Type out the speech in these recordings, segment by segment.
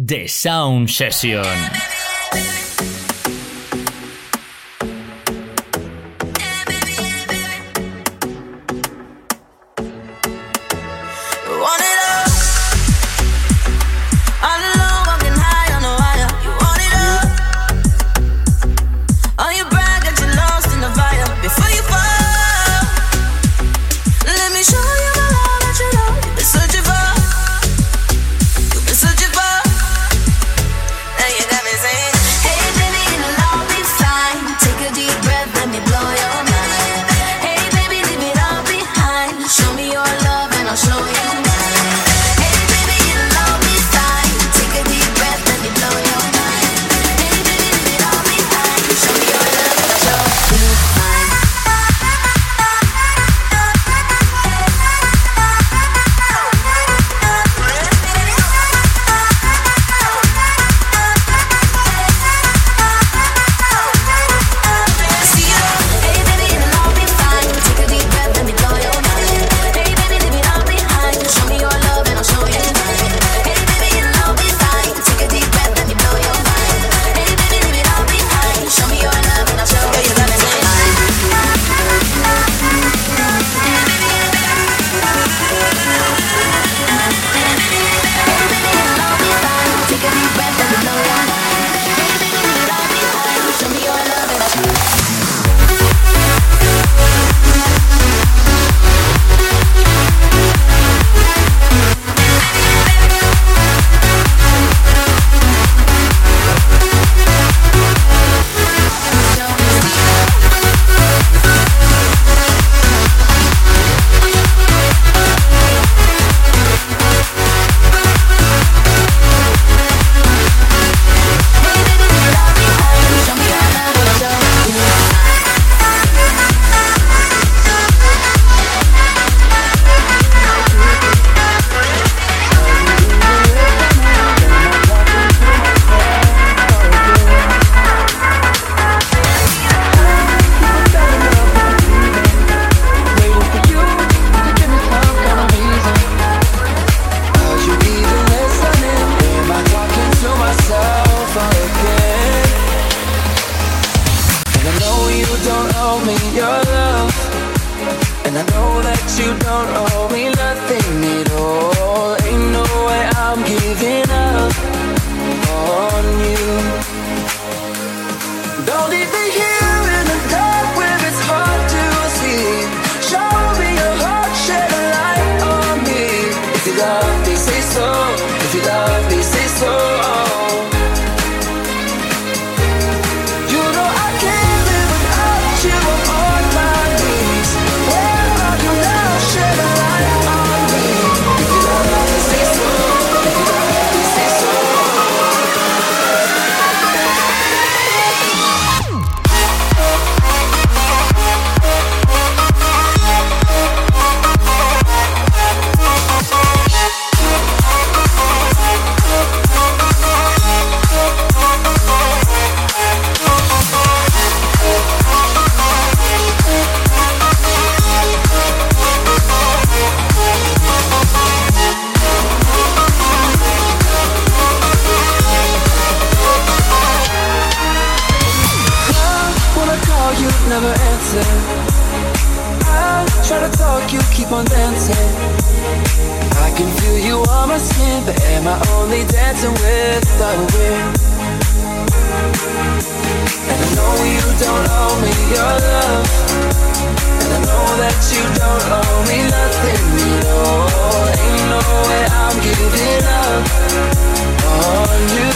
The Sound Session. I don't even know I'm giving up on you.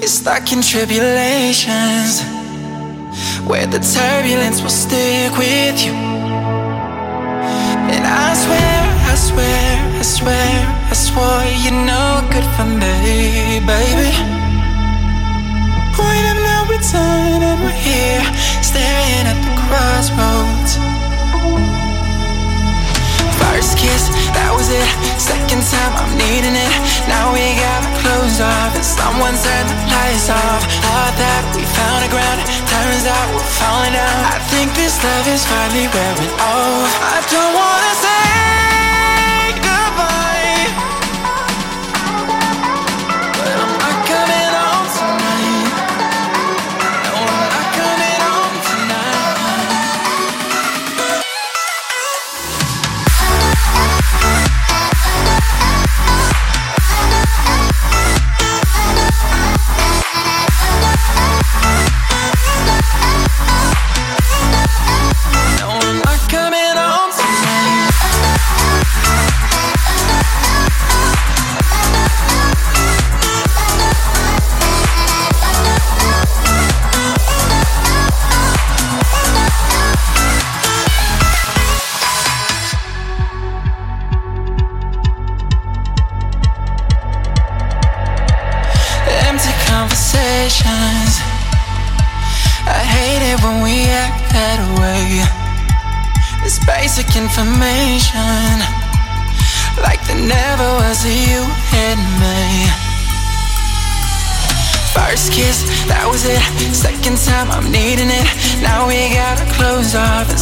You're stuck in tribulations where the turbulence will stick with you. And I swear, I swear, I swear, I swore you're no good for me, baby. Point of no return, and we're here staring at the crossroads. First kiss, that was it. Second time, I'm needing it. Now we got our clothes off, and someone turned the lights off. Thought that we found a ground, turns out we're falling down. I think this love is finally wearing off. I don't wanna say.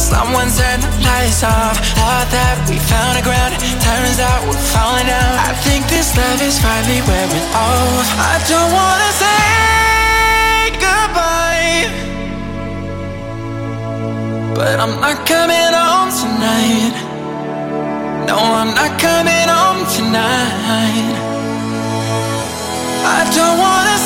Someone turned the lights off Thought that we found a ground Turns out we're falling down I think this love is finally wearing off I don't wanna say goodbye but I'm not coming home tonight. No, I'm not coming home tonight. I don't wanna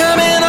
coming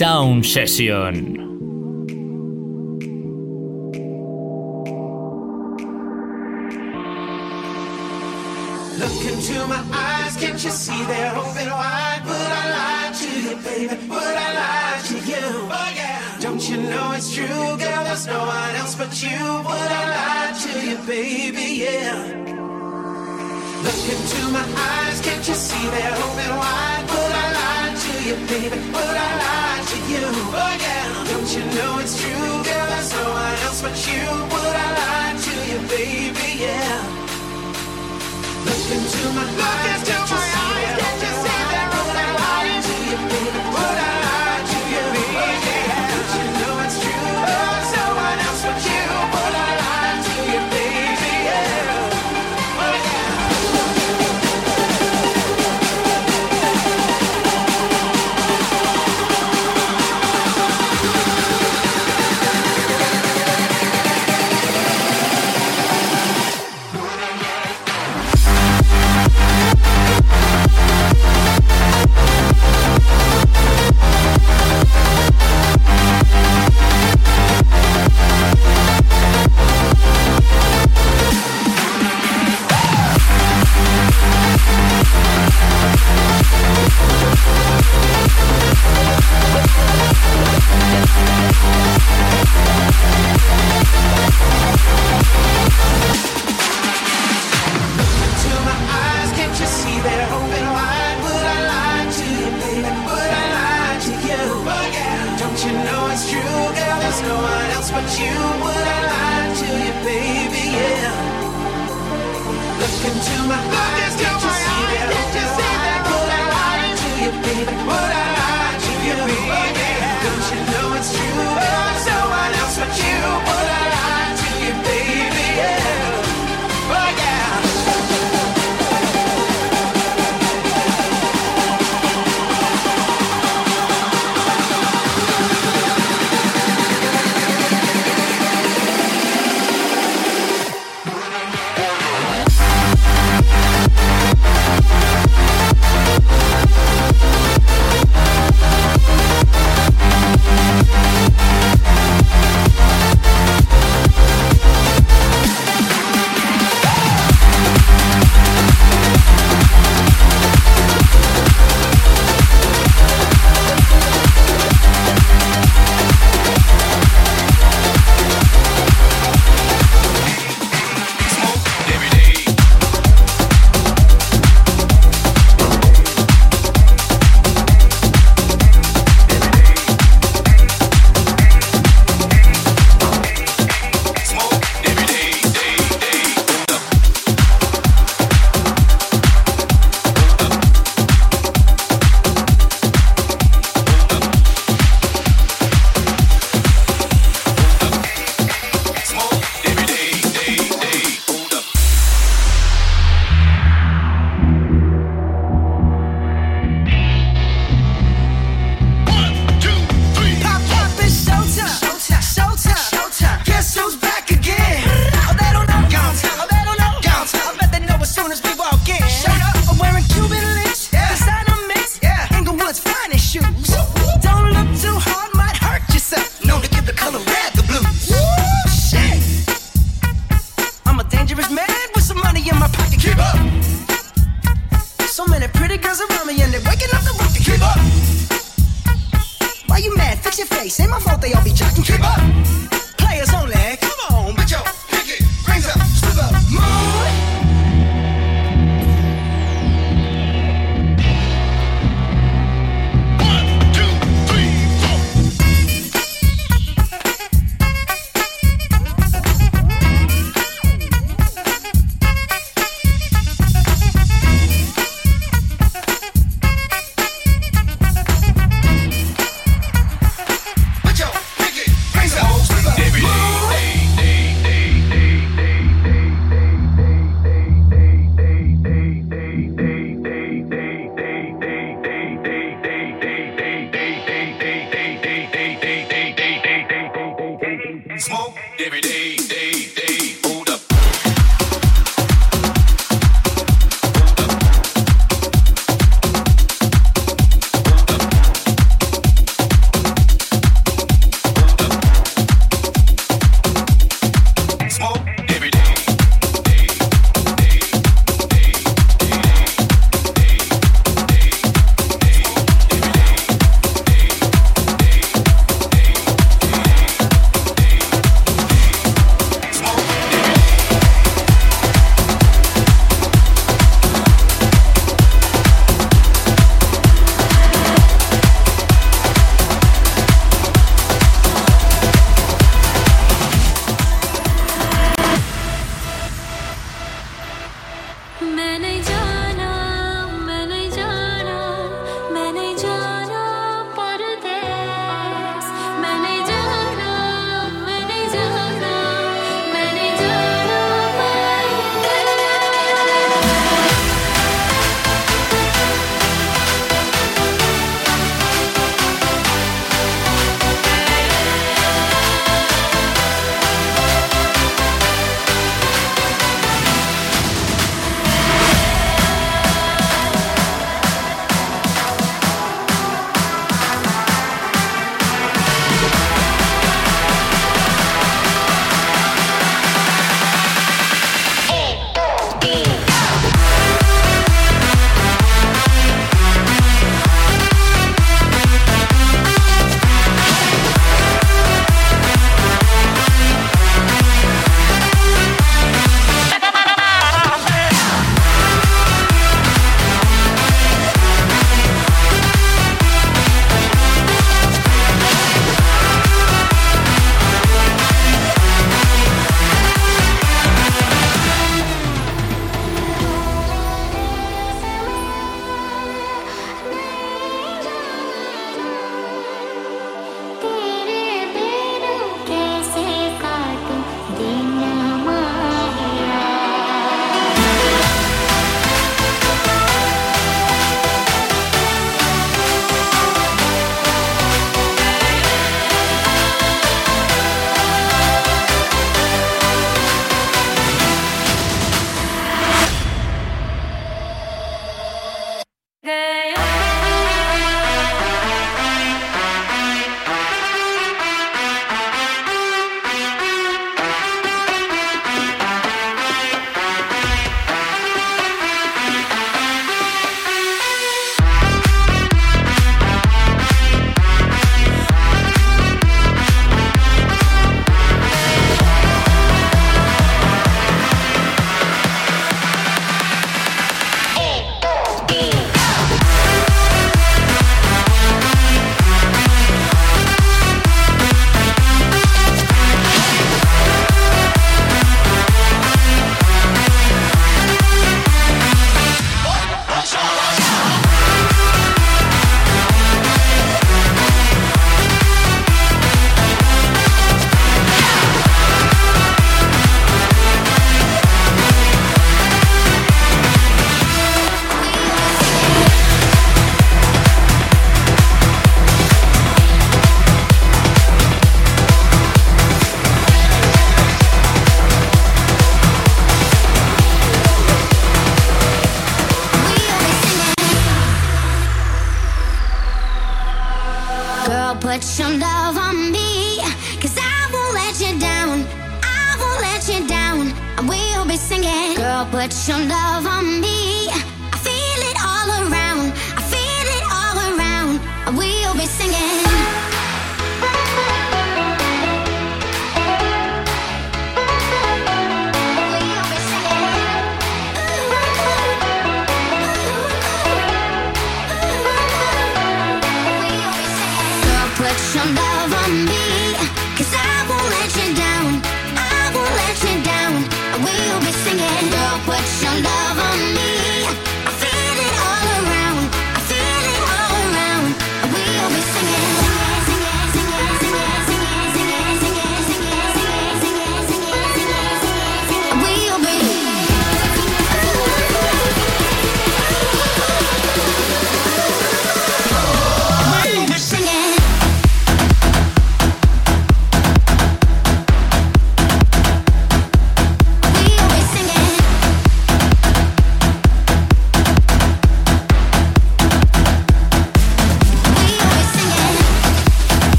Sound Session.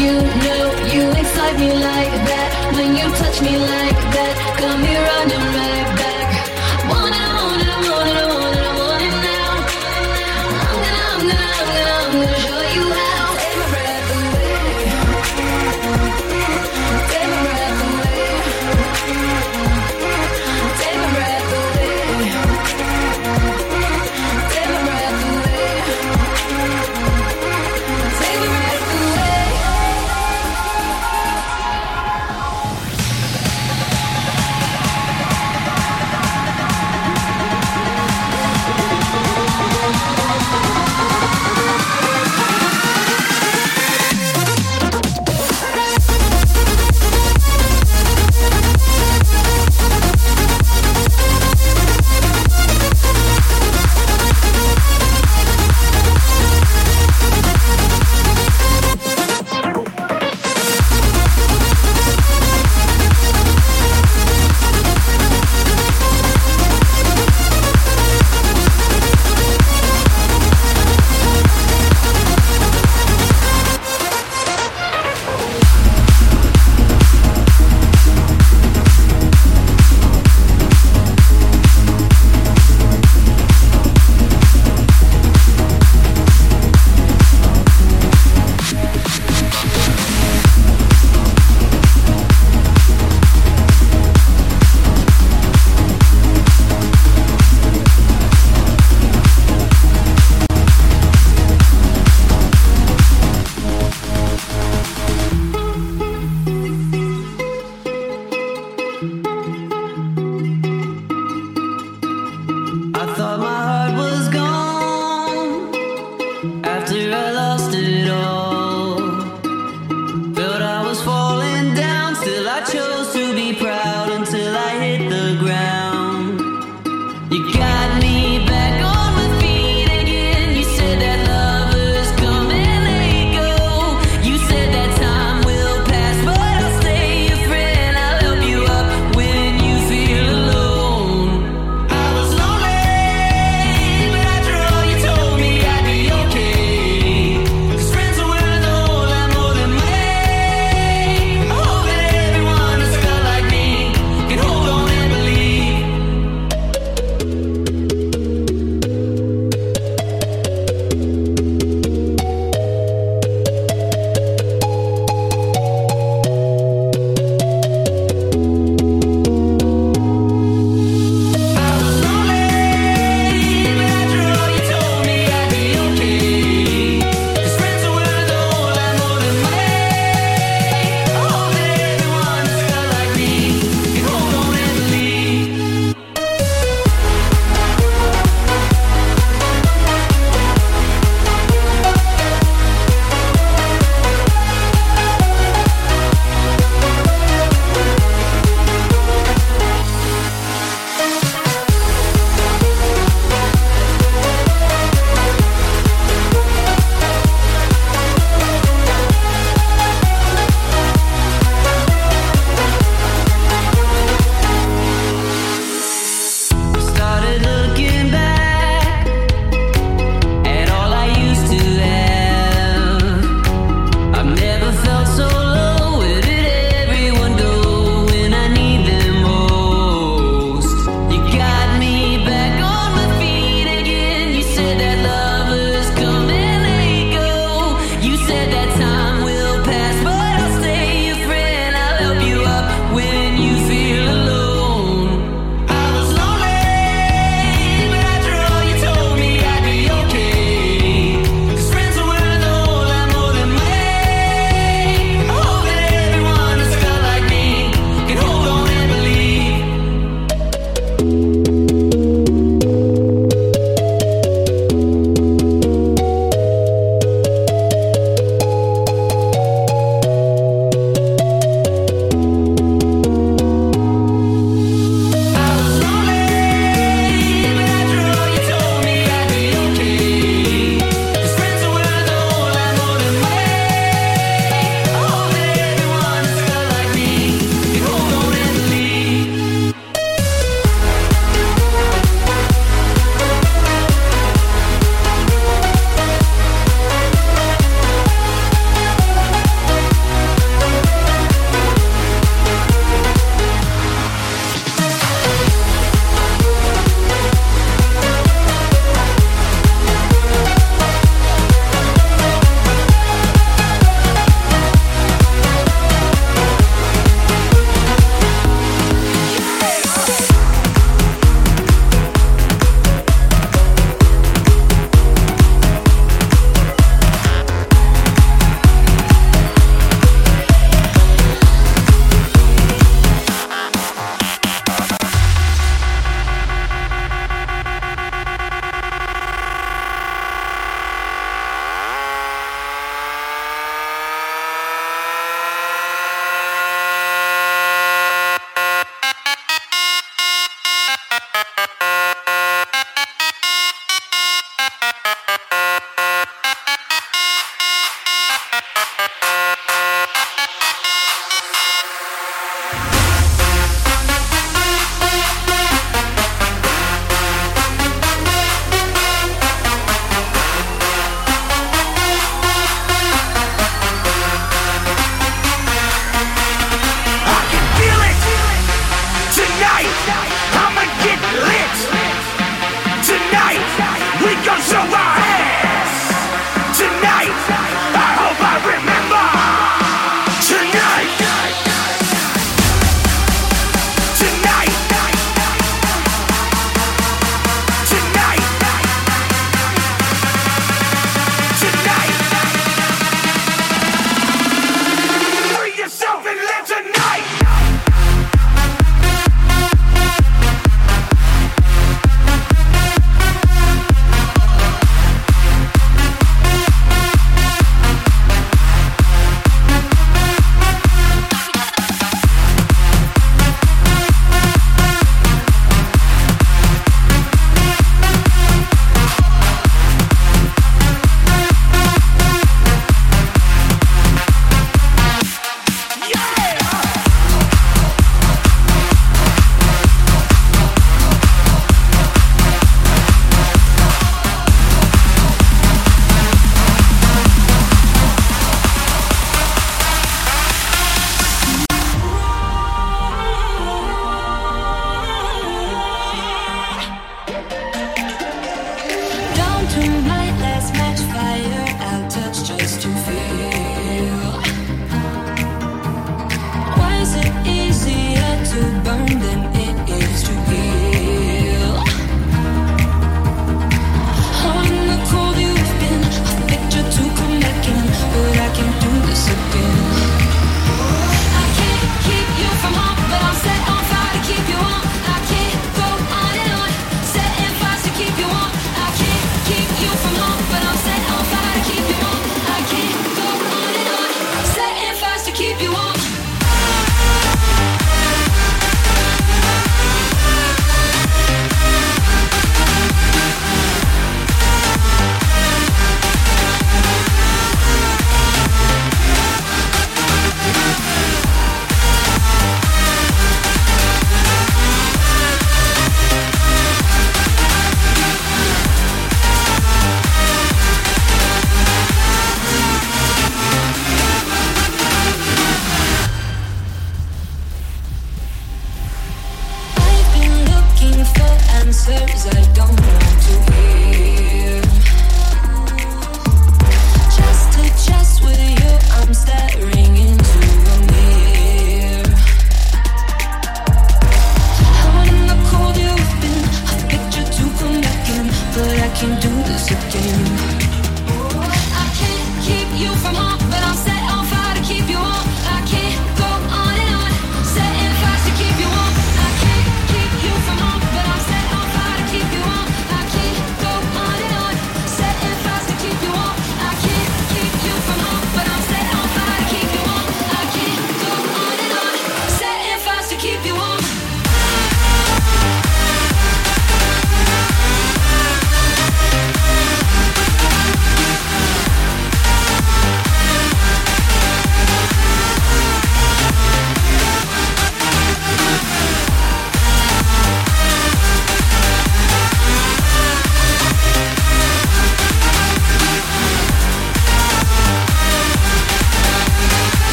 You know you excite me like that. When you touch me like that, come here on your right.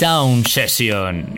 Sound Session.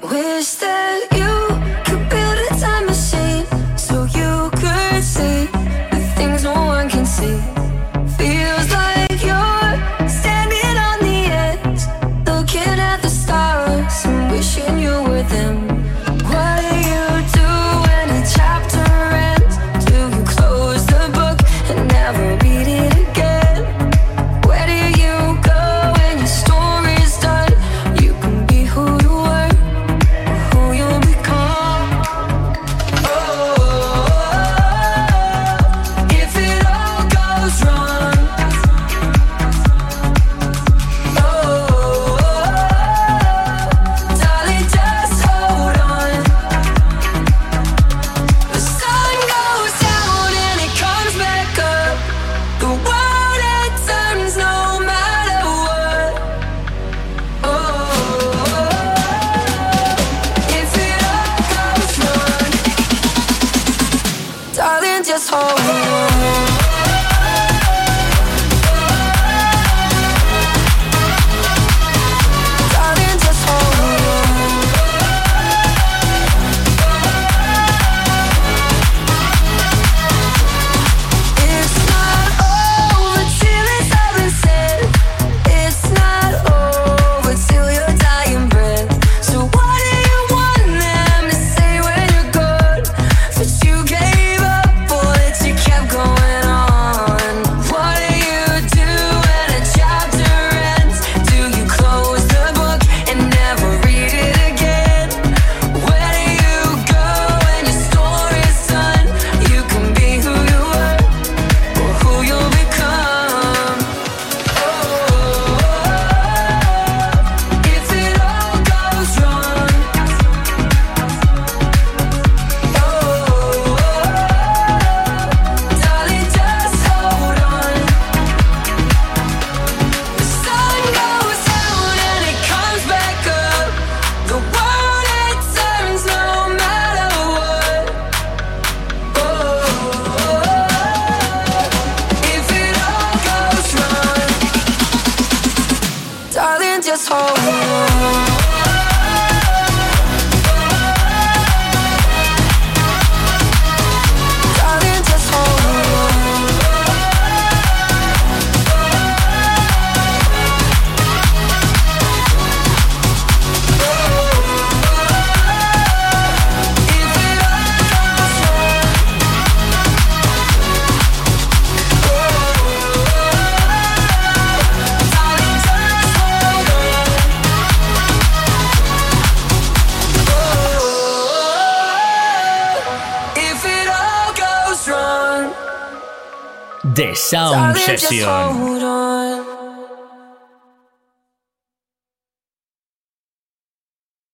Goes